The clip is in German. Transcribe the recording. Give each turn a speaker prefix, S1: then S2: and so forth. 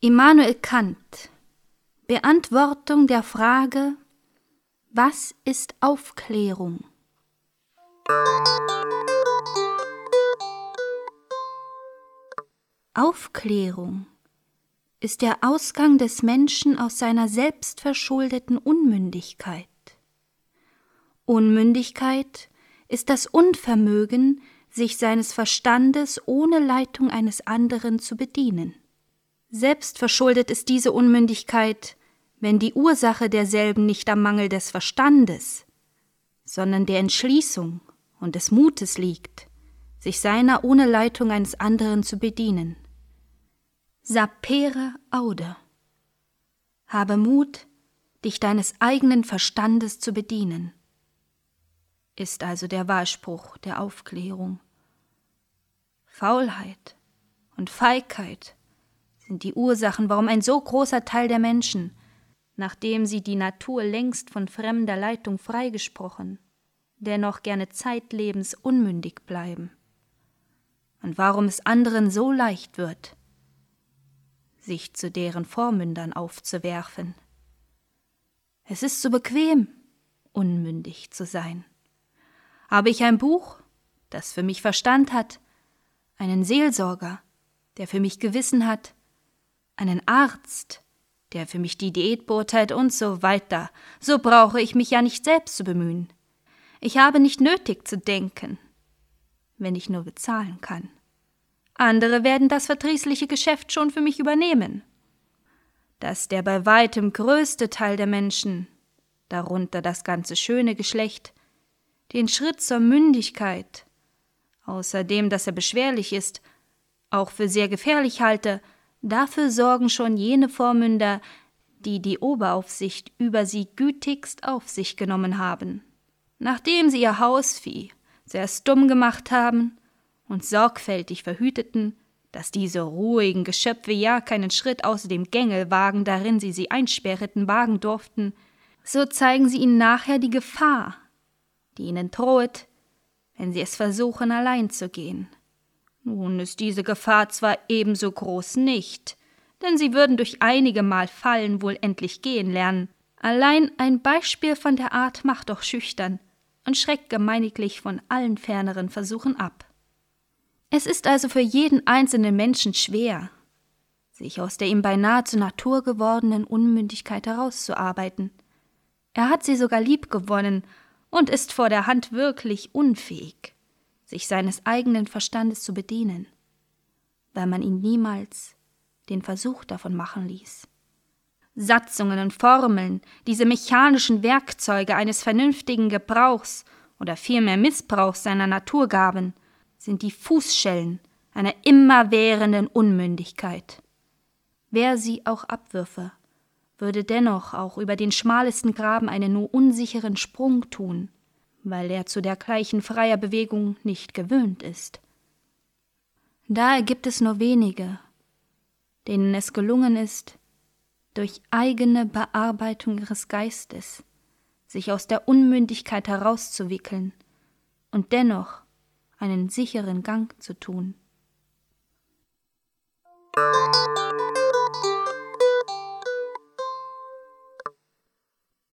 S1: Immanuel Kant Beantwortung der Frage Was ist Aufklärung? Aufklärung ist der Ausgang des Menschen aus seiner selbstverschuldeten Unmündigkeit. Unmündigkeit ist das Unvermögen, sich seines Verstandes ohne Leitung eines anderen zu bedienen. Selbstverschuldet ist diese Unmündigkeit, wenn die Ursache derselben nicht am Mangel des Verstandes, sondern der Entschließung und des Mutes liegt, sich seiner ohne Leitung eines anderen zu bedienen. Sapere aude. Habe Mut, dich deines eigenen Verstandes zu bedienen, ist also der Wahlspruch der Aufklärung. Faulheit und Feigheit sind die Ursachen, warum ein so großer Teil der Menschen, nachdem sie die Natur längst von fremder Leitung freigesprochen, dennoch gerne zeitlebens unmündig bleiben. Und warum es anderen so leicht wird, sich zu deren Vormündern aufzuwerfen. Es ist so bequem, unmündig zu sein. Habe ich ein Buch, das für mich Verstand hat, einen Seelsorger, der für mich Gewissen hat, einen Arzt, der für mich die Diät beurteilt und so weiter, so brauche ich mich ja nicht selbst zu bemühen. Ich habe nicht nötig zu denken, wenn ich nur bezahlen kann. Andere werden das verdrießliche Geschäft schon für mich übernehmen. Dass der bei weitem größte Teil der Menschen, darunter das ganze schöne Geschlecht, den Schritt zur Mündigkeit, außerdem dass er beschwerlich ist, auch für sehr gefährlich halte, dafür sorgen schon jene Vormünder, die die Oberaufsicht über sie gütigst auf sich genommen haben nachdem sie ihr Hausvieh zuerst dumm gemacht haben und sorgfältig verhüteten, dass diese ruhigen Geschöpfe ja keinen Schritt außer dem Gängelwagen, darin sie sie einsperreten, wagen durften, so zeigen sie ihnen nachher die Gefahr, die ihnen drohet, wenn sie es versuchen, allein zu gehen. Nun ist diese Gefahr zwar ebenso groß nicht, denn sie würden durch einige Mal fallen wohl endlich gehen lernen. Allein ein Beispiel von der Art macht doch schüchtern, und schreckt gemeiniglich von allen ferneren Versuchen ab. Es ist also für jeden einzelnen Menschen schwer, sich aus der ihm beinahe zur Natur gewordenen Unmündigkeit herauszuarbeiten. Er hat sie sogar lieb gewonnen und ist vor der Hand wirklich unfähig, sich seines eigenen Verstandes zu bedienen, weil man ihn niemals den Versuch davon machen ließ. Satzungen und Formeln, diese mechanischen Werkzeuge eines vernünftigen Gebrauchs oder vielmehr Missbrauchs seiner Naturgaben, sind die Fußschellen einer immerwährenden Unmündigkeit. Wer sie auch abwürfe, würde dennoch auch über den schmalesten Graben einen nur unsicheren Sprung tun, weil er zu dergleichen freier Bewegung nicht gewöhnt ist. Daher gibt es nur wenige, denen es gelungen ist, durch eigene Bearbeitung ihres Geistes, sich aus der Unmündigkeit herauszuwickeln und dennoch einen sicheren Gang zu tun.